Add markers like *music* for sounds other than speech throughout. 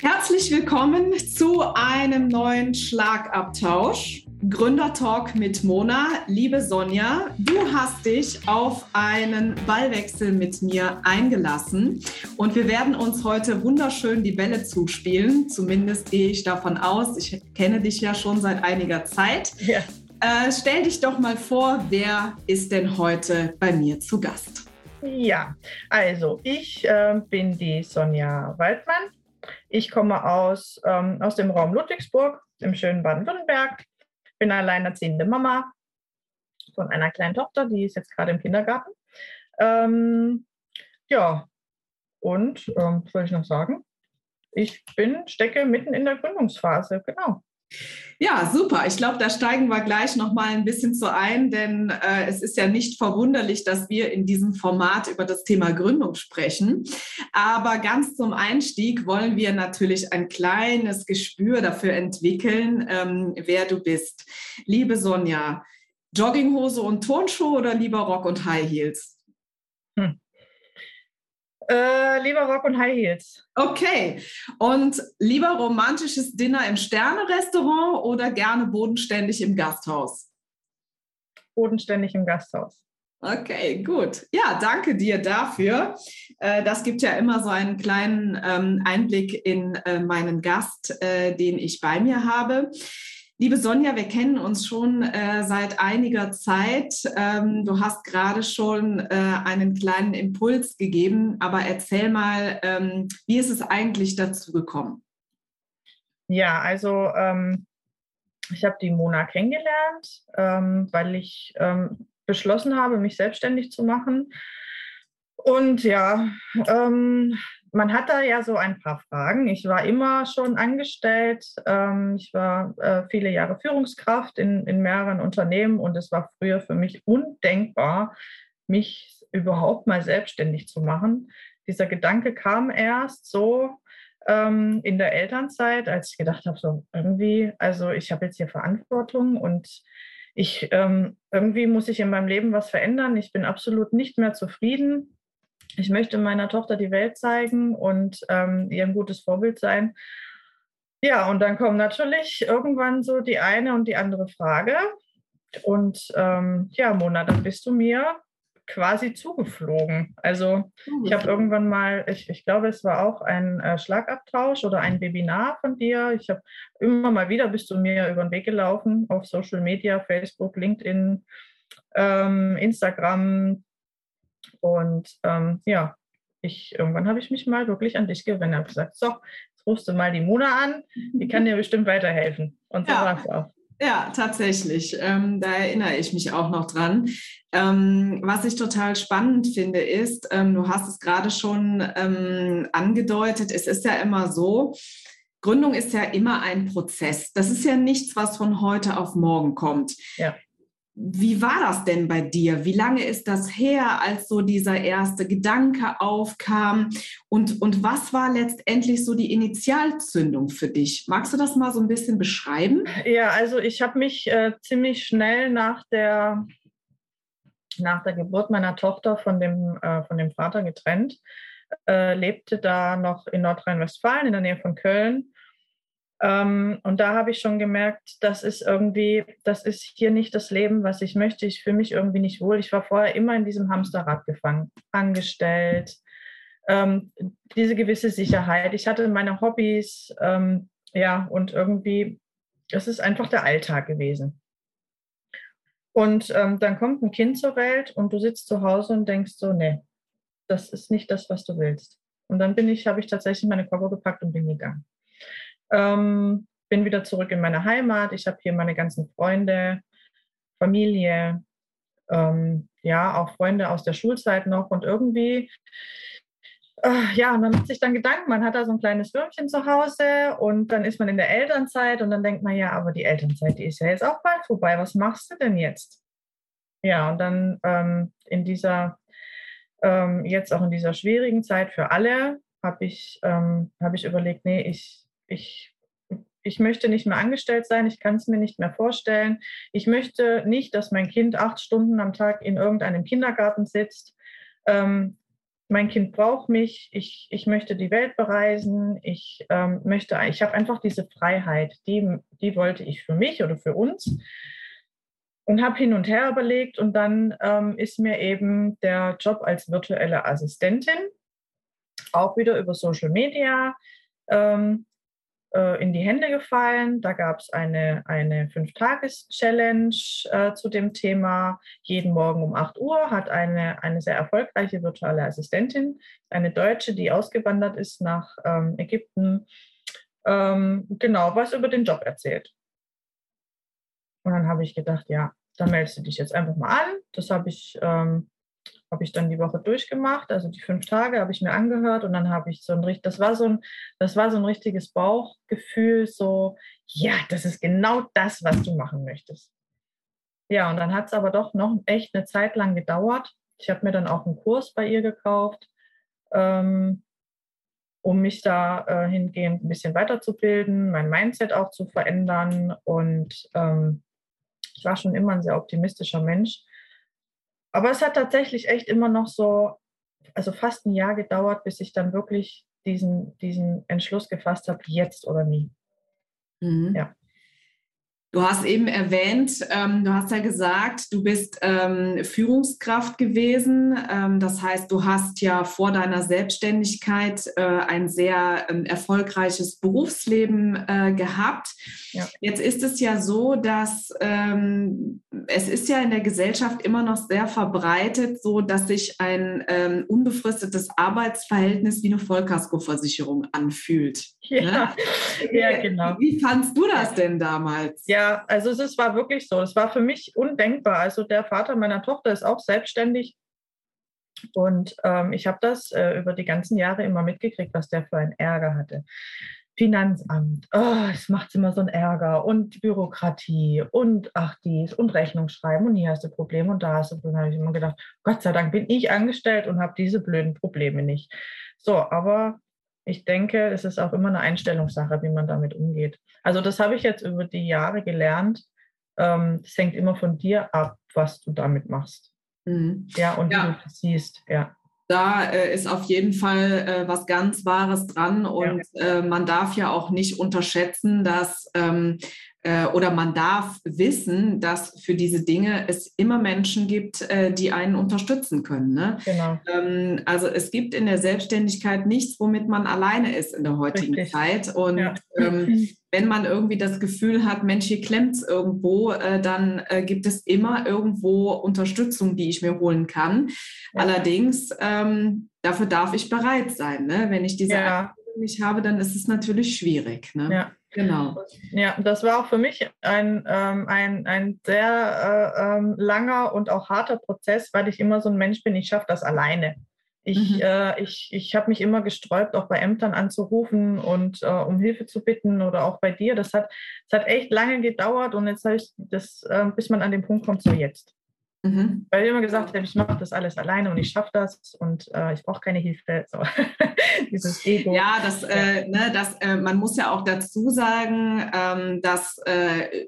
Herzlich willkommen zu einem neuen Schlagabtausch. Gründertalk mit Mona. Liebe Sonja, du hast dich auf einen Ballwechsel mit mir eingelassen und wir werden uns heute wunderschön die Bälle zuspielen. Zumindest gehe ich davon aus. Ich kenne dich ja schon seit einiger Zeit. Ja. Äh, stell dich doch mal vor, wer ist denn heute bei mir zu Gast? Ja, also ich äh, bin die Sonja Waldmann. Ich komme aus, ähm, aus dem Raum Ludwigsburg, im schönen Baden-Württemberg. Bin alleinerziehende Mama von einer kleinen Tochter, die ist jetzt gerade im Kindergarten. Ähm, ja, und ähm, was soll ich noch sagen? Ich bin, stecke mitten in der Gründungsphase, genau. Ja, super. Ich glaube, da steigen wir gleich noch mal ein bisschen zu ein, denn äh, es ist ja nicht verwunderlich, dass wir in diesem Format über das Thema Gründung sprechen. Aber ganz zum Einstieg wollen wir natürlich ein kleines Gespür dafür entwickeln, ähm, wer du bist. Liebe Sonja, Jogginghose und Turnschuhe oder lieber Rock und High Heels? Hm. Äh, lieber Rock und High Heels. Okay. Und lieber romantisches Dinner im Sterne-Restaurant oder gerne bodenständig im Gasthaus? Bodenständig im Gasthaus. Okay, gut. Ja, danke dir dafür. Äh, das gibt ja immer so einen kleinen ähm, Einblick in äh, meinen Gast, äh, den ich bei mir habe. Liebe Sonja, wir kennen uns schon äh, seit einiger Zeit. Ähm, du hast gerade schon äh, einen kleinen Impuls gegeben, aber erzähl mal, ähm, wie ist es eigentlich dazu gekommen? Ja, also ähm, ich habe die Mona kennengelernt, ähm, weil ich ähm, beschlossen habe, mich selbstständig zu machen. Und ja, ähm, man hat da ja so ein paar Fragen. Ich war immer schon angestellt. Ähm, ich war äh, viele Jahre Führungskraft in, in mehreren Unternehmen und es war früher für mich undenkbar, mich überhaupt mal selbstständig zu machen. Dieser Gedanke kam erst so ähm, in der Elternzeit, als ich gedacht habe, so irgendwie, also ich habe jetzt hier Verantwortung und ich ähm, irgendwie muss ich in meinem Leben was verändern. Ich bin absolut nicht mehr zufrieden ich möchte meiner Tochter die Welt zeigen und ähm, ihr ein gutes Vorbild sein. Ja, und dann kommt natürlich irgendwann so die eine und die andere Frage. Und ähm, ja, Mona, dann bist du mir quasi zugeflogen. Also ich habe irgendwann mal, ich, ich glaube, es war auch ein äh, Schlagabtausch oder ein Webinar von dir. Ich habe immer mal wieder bist du mir über den Weg gelaufen auf Social Media, Facebook, LinkedIn, ähm, Instagram, und ähm, ja, ich, irgendwann habe ich mich mal wirklich an dich gewendet und gesagt, so, jetzt rufst du mal die Mona an, die kann dir bestimmt weiterhelfen. Und so ja. war es auch. Ja, tatsächlich. Ähm, da erinnere ich mich auch noch dran. Ähm, was ich total spannend finde, ist, ähm, du hast es gerade schon ähm, angedeutet, es ist ja immer so, Gründung ist ja immer ein Prozess. Das ist ja nichts, was von heute auf morgen kommt. Ja. Wie war das denn bei dir? Wie lange ist das her, als so dieser erste Gedanke aufkam? Und, und was war letztendlich so die Initialzündung für dich? Magst du das mal so ein bisschen beschreiben? Ja, also ich habe mich äh, ziemlich schnell nach der, nach der Geburt meiner Tochter von dem, äh, von dem Vater getrennt, äh, lebte da noch in Nordrhein-Westfalen in der Nähe von Köln ähm, und da habe ich schon gemerkt, das ist irgendwie, das ist hier nicht das Leben, was ich möchte. Ich fühle mich irgendwie nicht wohl. Ich war vorher immer in diesem Hamsterrad gefangen, angestellt, ähm, diese gewisse Sicherheit. Ich hatte meine Hobbys, ähm, ja, und irgendwie, es ist einfach der Alltag gewesen. Und ähm, dann kommt ein Kind zur Welt und du sitzt zu Hause und denkst so, nee, das ist nicht das, was du willst. Und dann bin ich, habe ich tatsächlich meine Koffer gepackt und bin gegangen. Ähm, bin wieder zurück in meine Heimat. Ich habe hier meine ganzen Freunde, Familie, ähm, ja, auch Freunde aus der Schulzeit noch. Und irgendwie, äh, ja, man macht sich dann Gedanken, man hat da so ein kleines Würmchen zu Hause und dann ist man in der Elternzeit und dann denkt man, ja, aber die Elternzeit, die ist ja jetzt auch bald vorbei. Was machst du denn jetzt? Ja, und dann ähm, in dieser, ähm, jetzt auch in dieser schwierigen Zeit für alle, habe ich, ähm, hab ich überlegt, nee, ich, ich, ich möchte nicht mehr angestellt sein, ich kann es mir nicht mehr vorstellen. Ich möchte nicht, dass mein Kind acht Stunden am Tag in irgendeinem Kindergarten sitzt. Ähm, mein Kind braucht mich, ich, ich möchte die Welt bereisen, ich ähm, möchte, ich habe einfach diese Freiheit, die, die wollte ich für mich oder für uns und habe hin und her überlegt und dann ähm, ist mir eben der Job als virtuelle Assistentin auch wieder über Social Media ähm, äh, in die Hände gefallen. Da gab es eine, eine Fünf-Tages-Challenge äh, zu dem Thema. Jeden Morgen um 8 Uhr hat eine, eine sehr erfolgreiche virtuelle Assistentin, eine Deutsche, die ausgewandert ist nach ähm, Ägypten, ähm, genau was über den Job erzählt. Und dann habe ich gedacht, ja, da meldest du dich jetzt einfach mal an. Das habe ich ähm, habe ich dann die Woche durchgemacht, also die fünf Tage habe ich mir angehört und dann habe ich so ein das war so ein, das war so ein richtiges Bauchgefühl, so, ja, das ist genau das, was du machen möchtest. Ja, und dann hat es aber doch noch echt eine Zeit lang gedauert. Ich habe mir dann auch einen Kurs bei ihr gekauft, ähm, um mich da äh, hingehend ein bisschen weiterzubilden, mein Mindset auch zu verändern. Und ähm, ich war schon immer ein sehr optimistischer Mensch aber es hat tatsächlich echt immer noch so, also fast ein Jahr gedauert, bis ich dann wirklich diesen, diesen Entschluss gefasst habe, jetzt oder nie. Mhm. Ja. Du hast eben erwähnt, ähm, du hast ja gesagt, du bist ähm, Führungskraft gewesen. Ähm, das heißt, du hast ja vor deiner Selbstständigkeit äh, ein sehr ähm, erfolgreiches Berufsleben äh, gehabt. Ja. Jetzt ist es ja so, dass ähm, es ist ja in der Gesellschaft immer noch sehr verbreitet, so dass sich ein ähm, unbefristetes Arbeitsverhältnis wie eine Vollkaskoversicherung anfühlt. Ja, ne? ja genau. Wie fandst du das denn damals? Ja, ja, also es war wirklich so. Es war für mich undenkbar. Also der Vater meiner Tochter ist auch selbstständig. Und ähm, ich habe das äh, über die ganzen Jahre immer mitgekriegt, was der für einen Ärger hatte. Finanzamt, oh, es macht immer so einen Ärger und Bürokratie und ach dies und Rechnung schreiben und hier hast du Probleme und da hast du Probleme. Da habe ich immer gedacht, Gott sei Dank bin ich angestellt und habe diese blöden Probleme nicht. So, aber ich denke, es ist auch immer eine Einstellungssache, wie man damit umgeht. Also das habe ich jetzt über die Jahre gelernt. Ähm, es hängt immer von dir ab, was du damit machst. Mhm. Ja, und ja. wie du das siehst, ja. Da äh, ist auf jeden Fall äh, was ganz Wahres dran und ja. äh, man darf ja auch nicht unterschätzen, dass ähm, äh, oder man darf wissen, dass für diese Dinge es immer Menschen gibt, äh, die einen unterstützen können. Ne? Genau. Ähm, also es gibt in der Selbstständigkeit nichts, womit man alleine ist in der heutigen Richtig. Zeit. Und ja. ähm, *laughs* wenn man irgendwie das Gefühl hat, Mensch, hier klemmt es irgendwo, äh, dann äh, gibt es immer irgendwo Unterstützung, die ich mir holen kann. Ja. Allerdings, ähm, dafür darf ich bereit sein. Ne? Wenn ich diese ja. nicht habe, dann ist es natürlich schwierig. Ne? Ja. Genau. Ja, das war auch für mich ein, ähm, ein, ein sehr äh, ähm, langer und auch harter Prozess, weil ich immer so ein Mensch bin, ich schaffe das alleine. Ich, mhm. äh, ich, ich habe mich immer gesträubt, auch bei Ämtern anzurufen und äh, um Hilfe zu bitten oder auch bei dir. Das hat, das hat echt lange gedauert und jetzt habe ich das, äh, bis man an den Punkt kommt, so jetzt. Mhm. Weil ich immer gesagt habe, ich mache das alles alleine und ich schaffe das und äh, ich brauche keine Hilfe. So. *laughs* Dieses Ego. Ja, das, äh, ne, das, äh, man muss ja auch dazu sagen, ähm, dass äh,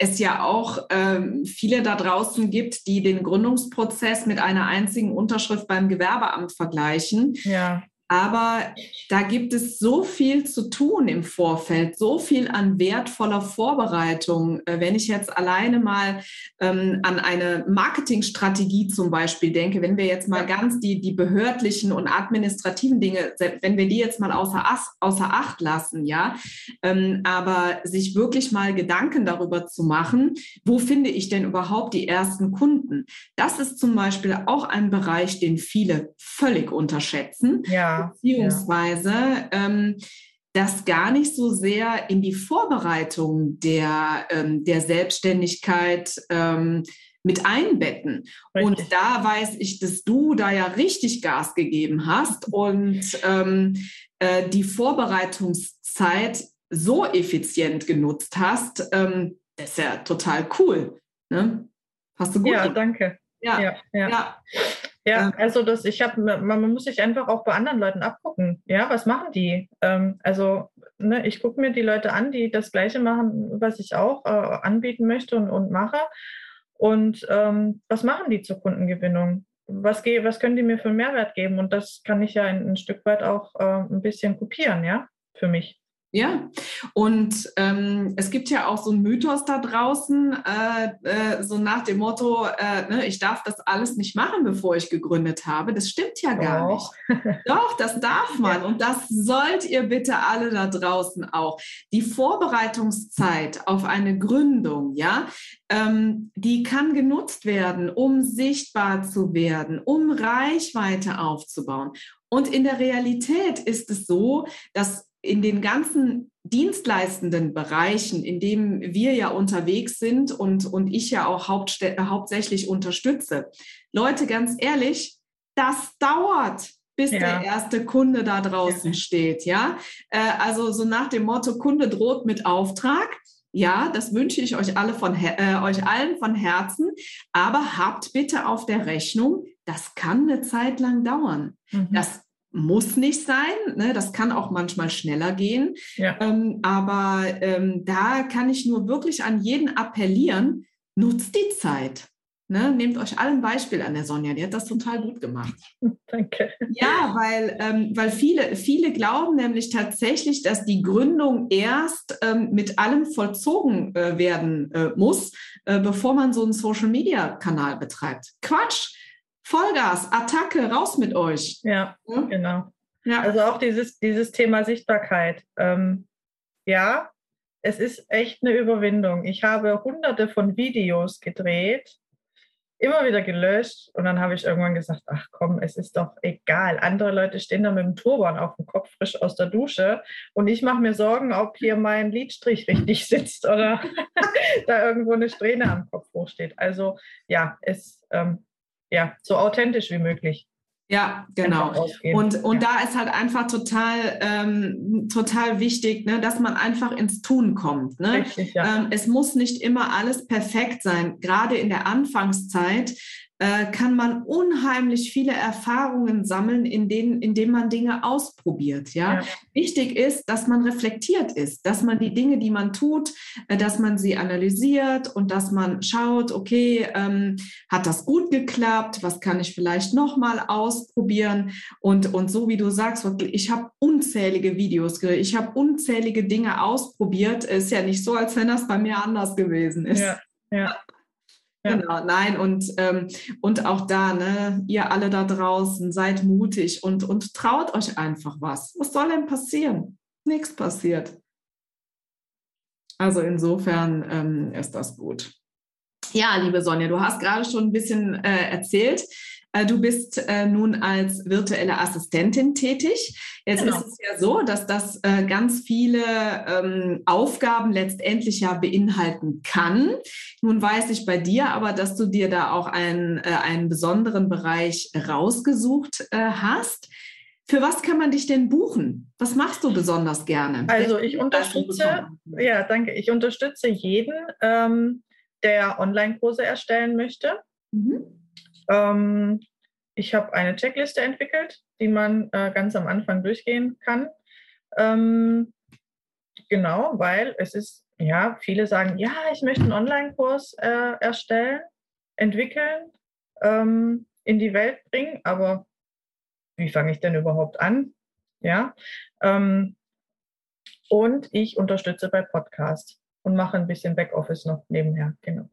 es ja auch ähm, viele da draußen gibt, die den Gründungsprozess mit einer einzigen Unterschrift beim Gewerbeamt vergleichen. Ja. Aber da gibt es so viel zu tun im Vorfeld, so viel an wertvoller Vorbereitung. Äh, wenn ich jetzt alleine mal ähm, an eine Marketingstrategie zum Beispiel denke, wenn wir jetzt mal ganz die, die behördlichen und administrativen Dinge, wenn wir die jetzt mal außer, außer Acht lassen, ja, ähm, aber sich wirklich mal Gedanken darüber zu machen, wo finde ich denn überhaupt die ersten Kunden? Das ist zum Beispiel auch ein Bereich, den viele völlig unterschätzen. Ja beziehungsweise ja. ähm, das gar nicht so sehr in die Vorbereitung der, ähm, der Selbstständigkeit ähm, mit einbetten. Richtig. Und da weiß ich, dass du da ja richtig Gas gegeben hast und ähm, äh, die Vorbereitungszeit so effizient genutzt hast. Ähm, das ist ja total cool. Ne? Hast du gut? Ja, danke. Ja, ja. ja. Ja. Also das, ich habe, man, muss sich einfach auch bei anderen Leuten abgucken. Ja, was machen die? Ähm, also, ne, ich gucke mir die Leute an, die das Gleiche machen, was ich auch äh, anbieten möchte und, und mache. Und ähm, was machen die zur Kundengewinnung? was, was können die mir für einen Mehrwert geben? Und das kann ich ja ein, ein Stück weit auch äh, ein bisschen kopieren, ja, für mich. Ja, und ähm, es gibt ja auch so einen Mythos da draußen, äh, äh, so nach dem Motto, äh, ne, ich darf das alles nicht machen, bevor ich gegründet habe. Das stimmt ja gar Doch. nicht. Doch, das darf *laughs* man. Und das sollt ihr bitte alle da draußen auch. Die Vorbereitungszeit auf eine Gründung, ja, ähm, die kann genutzt werden, um sichtbar zu werden, um Reichweite aufzubauen. Und in der Realität ist es so, dass in den ganzen dienstleistenden Bereichen, in denen wir ja unterwegs sind und, und ich ja auch hauptsächlich unterstütze. Leute, ganz ehrlich, das dauert, bis ja. der erste Kunde da draußen ja. steht. Ja, äh, also so nach dem Motto, Kunde droht mit Auftrag. Ja, das wünsche ich euch alle von äh, euch allen von Herzen. Aber habt bitte auf der Rechnung, das kann eine Zeit lang dauern. Mhm. Das muss nicht sein. Ne? Das kann auch manchmal schneller gehen. Ja. Ähm, aber ähm, da kann ich nur wirklich an jeden appellieren, nutzt die Zeit. Ne? Nehmt euch alle ein Beispiel an der Sonja, die hat das total gut gemacht. *laughs* Danke. Ja, weil, ähm, weil viele, viele glauben nämlich tatsächlich, dass die Gründung erst ähm, mit allem vollzogen äh, werden äh, muss, äh, bevor man so einen Social-Media-Kanal betreibt. Quatsch! Vollgas, Attacke, raus mit euch. Ja, ja? genau. Ja. Also auch dieses, dieses Thema Sichtbarkeit. Ähm, ja, es ist echt eine Überwindung. Ich habe hunderte von Videos gedreht, immer wieder gelöscht und dann habe ich irgendwann gesagt, ach komm, es ist doch egal. Andere Leute stehen da mit dem Turban auf dem Kopf frisch aus der Dusche und ich mache mir Sorgen, ob hier mein Lidstrich richtig *laughs* sitzt oder *laughs* da irgendwo eine Strähne am Kopf hochsteht. Also ja, es ähm, ja, so authentisch wie möglich. Ja, genau. Und, und ja. da ist halt einfach total, ähm, total wichtig, ne, dass man einfach ins Tun kommt. Ne? Richtig, ja. ähm, es muss nicht immer alles perfekt sein. Gerade in der Anfangszeit äh, kann man unheimlich viele Erfahrungen sammeln, in denen, indem man Dinge ausprobiert. Ja? ja? Wichtig ist, dass man reflektiert ist, dass man die Dinge, die man tut, äh, dass man sie analysiert und dass man schaut, okay, ähm, hat das gut geklappt? Was kann ich vielleicht nochmal ausprobieren? Und, und so wie du sagst, ich habe unzählige Videos, ich habe unzählige Dinge ausprobiert. Ist ja nicht so, als wenn das bei mir anders gewesen ist. Ja, ja. Genau, nein, und, ähm, und auch da, ne, ihr alle da draußen, seid mutig und, und traut euch einfach was. Was soll denn passieren? Nichts passiert. Also insofern ähm, ist das gut. Ja, liebe Sonja, du hast gerade schon ein bisschen äh, erzählt, äh, du bist äh, nun als virtuelle Assistentin tätig. Jetzt genau. ist es ja so, dass das äh, ganz viele ähm, Aufgaben letztendlich ja beinhalten kann. Nun weiß ich bei dir aber, dass du dir da auch einen, einen besonderen Bereich rausgesucht hast. Für was kann man dich denn buchen? Was machst du besonders gerne? Also ich unterstütze, ja, danke. Ich unterstütze jeden, ähm, der Online-Kurse erstellen möchte. Mhm. Ähm, ich habe eine Checkliste entwickelt, die man äh, ganz am Anfang durchgehen kann. Ähm, genau, weil es ist, ja, viele sagen, ja, ich möchte einen Online-Kurs äh, erstellen, entwickeln, ähm, in die Welt bringen, aber wie fange ich denn überhaupt an? Ja. Ähm, und ich unterstütze bei Podcast und mache ein bisschen Backoffice noch nebenher, genau.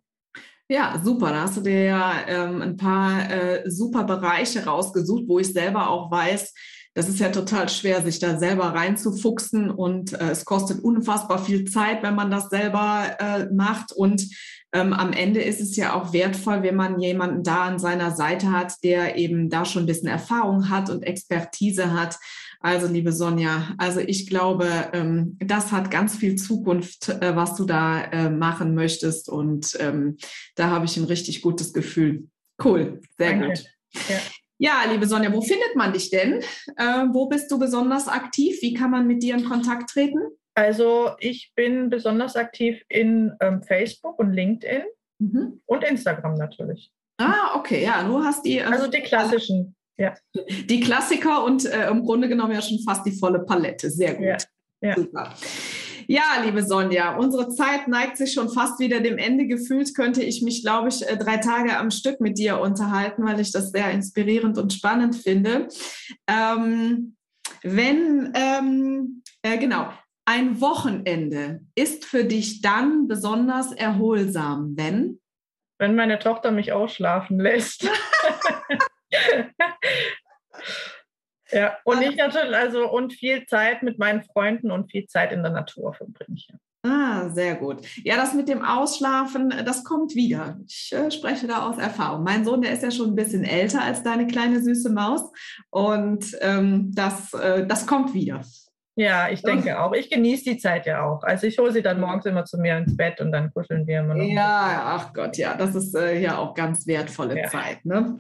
Ja, super. Da hast du dir ja ähm, ein paar äh, super Bereiche rausgesucht, wo ich selber auch weiß, das ist ja total schwer, sich da selber reinzufuchsen und äh, es kostet unfassbar viel Zeit, wenn man das selber äh, macht. Und ähm, am Ende ist es ja auch wertvoll, wenn man jemanden da an seiner Seite hat, der eben da schon ein bisschen Erfahrung hat und Expertise hat. Also, liebe Sonja, also ich glaube, ähm, das hat ganz viel Zukunft, äh, was du da äh, machen möchtest. Und ähm, da habe ich ein richtig gutes Gefühl. Cool, sehr Danke. gut. Ja. ja. liebe Sonja, wo findet man dich denn? Äh, wo bist du besonders aktiv? Wie kann man mit dir in Kontakt treten? Also ich bin besonders aktiv in ähm, Facebook und LinkedIn mhm. und Instagram natürlich. Ah, okay, ja, du hast die. Also die klassischen. Ja. Die Klassiker und äh, im Grunde genommen ja schon fast die volle Palette. Sehr gut. Ja. Ja. Super. Ja, liebe Sonja, unsere Zeit neigt sich schon fast wieder dem Ende. Gefühlt könnte ich mich, glaube ich, äh, drei Tage am Stück mit dir unterhalten, weil ich das sehr inspirierend und spannend finde. Ähm, wenn, ähm, äh, genau, ein Wochenende ist für dich dann besonders erholsam, wenn? Wenn meine Tochter mich ausschlafen lässt. *laughs* Ja, und ich natürlich, also und viel Zeit mit meinen Freunden und viel Zeit in der Natur verbringe ich. Ah, sehr gut. Ja, das mit dem Ausschlafen, das kommt wieder. Ich äh, spreche da aus Erfahrung. Mein Sohn, der ist ja schon ein bisschen älter als deine kleine süße Maus und ähm, das, äh, das kommt wieder. Ja, ich denke auch. Ich genieße die Zeit ja auch. Also ich hole sie dann morgens immer zu mir ins Bett und dann kuscheln wir immer noch. Ja, ach Gott, ja, das ist äh, ja auch ganz wertvolle ja. Zeit. Ne?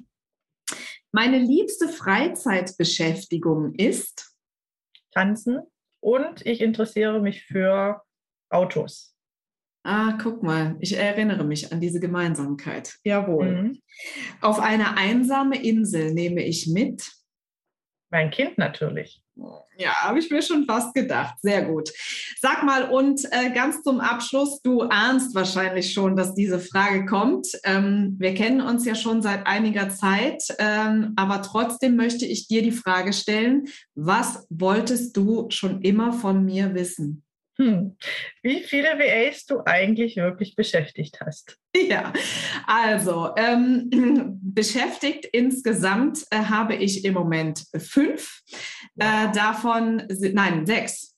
Meine liebste Freizeitbeschäftigung ist Tanzen und ich interessiere mich für Autos. Ah, guck mal, ich erinnere mich an diese Gemeinsamkeit. Jawohl. Mhm. Auf eine einsame Insel nehme ich mit. Mein Kind natürlich. Ja, habe ich mir schon fast gedacht. Sehr gut. Sag mal, und äh, ganz zum Abschluss, du ahnst wahrscheinlich schon, dass diese Frage kommt. Ähm, wir kennen uns ja schon seit einiger Zeit, ähm, aber trotzdem möchte ich dir die Frage stellen, was wolltest du schon immer von mir wissen? Hm. Wie viele VAs du eigentlich wirklich beschäftigt hast? Ja, also ähm, *clears throat* beschäftigt insgesamt äh, habe ich im Moment fünf. Äh, davon sind, nein, sechs.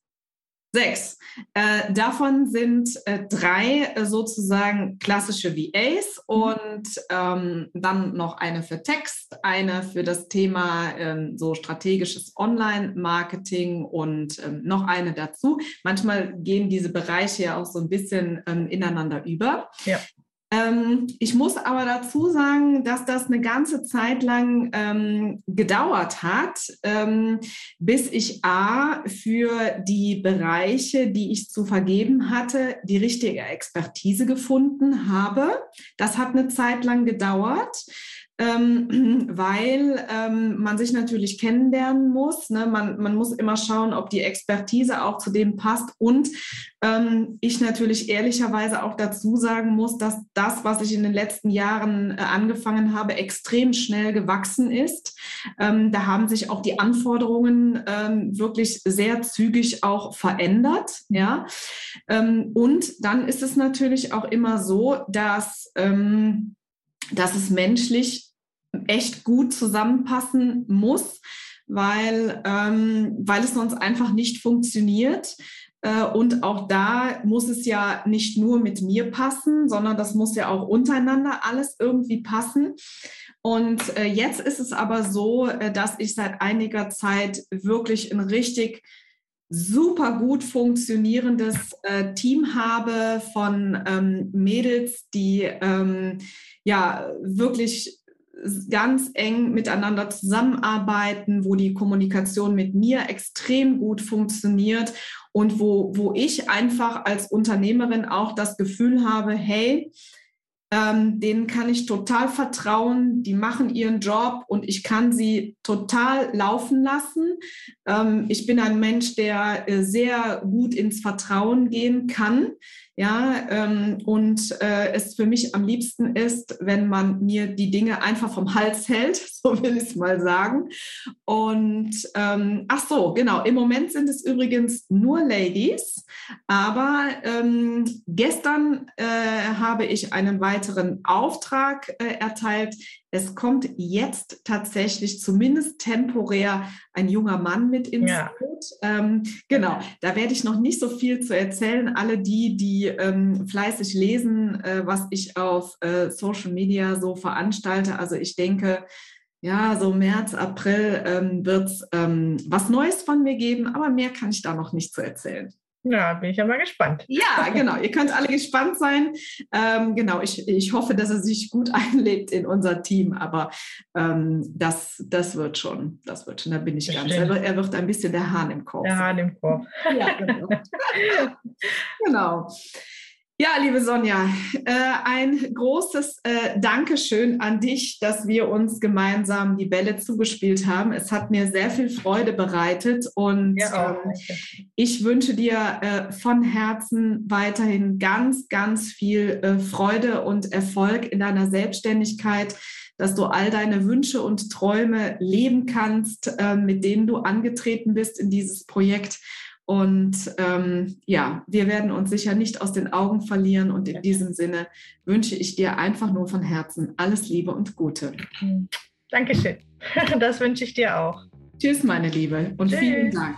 Sechs. Äh, davon sind äh, drei äh, sozusagen klassische VAs mhm. und ähm, dann noch eine für Text, eine für das Thema ähm, so strategisches Online-Marketing und ähm, noch eine dazu. Manchmal gehen diese Bereiche ja auch so ein bisschen ähm, ineinander über. Ja. Ähm, ich muss aber dazu sagen, dass das eine ganze Zeit lang ähm, gedauert hat, ähm, bis ich A für die Bereiche, die ich zu vergeben hatte, die richtige Expertise gefunden habe. Das hat eine Zeit lang gedauert ähm, *clears throat* weil ähm, man sich natürlich kennenlernen muss. Ne? Man, man muss immer schauen, ob die Expertise auch zu dem passt. Und ähm, ich natürlich ehrlicherweise auch dazu sagen muss, dass das, was ich in den letzten Jahren äh, angefangen habe, extrem schnell gewachsen ist. Ähm, da haben sich auch die Anforderungen ähm, wirklich sehr zügig auch verändert. Ja? Ähm, und dann ist es natürlich auch immer so, dass dass es menschlich echt gut zusammenpassen muss, weil, ähm, weil es sonst einfach nicht funktioniert. Äh, und auch da muss es ja nicht nur mit mir passen, sondern das muss ja auch untereinander alles irgendwie passen. Und äh, jetzt ist es aber so, äh, dass ich seit einiger Zeit wirklich ein richtig super gut funktionierendes äh, Team habe von ähm, Mädels, die ähm, ja wirklich ganz eng miteinander zusammenarbeiten, wo die Kommunikation mit mir extrem gut funktioniert und wo, wo ich einfach als Unternehmerin auch das Gefühl habe, hey, ähm, denen kann ich total vertrauen, die machen ihren Job und ich kann sie total laufen lassen. Ähm, ich bin ein Mensch, der äh, sehr gut ins Vertrauen gehen kann. Ja, ähm, und äh, es für mich am liebsten ist, wenn man mir die Dinge einfach vom Hals hält, *laughs* so will ich es mal sagen. Und ähm, ach so, genau, im Moment sind es übrigens nur Ladies, aber ähm, gestern äh, habe ich einen weiteren Auftrag äh, erteilt. Es kommt jetzt tatsächlich zumindest temporär ein junger Mann mit ins ja. Boot. Ähm, genau, da werde ich noch nicht so viel zu erzählen. Alle die, die ähm, fleißig lesen, äh, was ich auf äh, Social Media so veranstalte. Also ich denke, ja, so März, April ähm, wird es ähm, was Neues von mir geben, aber mehr kann ich da noch nicht zu erzählen. Ja, bin ich ja mal gespannt. Ja, genau. Ihr könnt alle gespannt sein. Ähm, genau, ich, ich hoffe, dass er sich gut *laughs* einlebt in unser Team, aber ähm, das, das wird schon. Das wird schon, da bin ich das ganz. Er wird, er wird, ein bisschen der Hahn im Korb. Der Hahn im Korb. ja, genau. *laughs* genau. Ja, liebe Sonja, äh, ein großes äh, Dankeschön an dich, dass wir uns gemeinsam die Bälle zugespielt haben. Es hat mir sehr viel Freude bereitet und ja, ähm, ich wünsche dir äh, von Herzen weiterhin ganz, ganz viel Freude und Erfolg in deiner Selbstständigkeit, dass du all deine Wünsche und Träume leben kannst, mit denen du angetreten bist in dieses Projekt. Und ähm, ja, wir werden uns sicher nicht aus den Augen verlieren. Und in diesem Sinne wünsche ich dir einfach nur von Herzen alles Liebe und Gute. Dankeschön. *laughs* Das wünsche ich dir auch. Tschüss, meine Liebe. Und Tschüss. vielen Dank.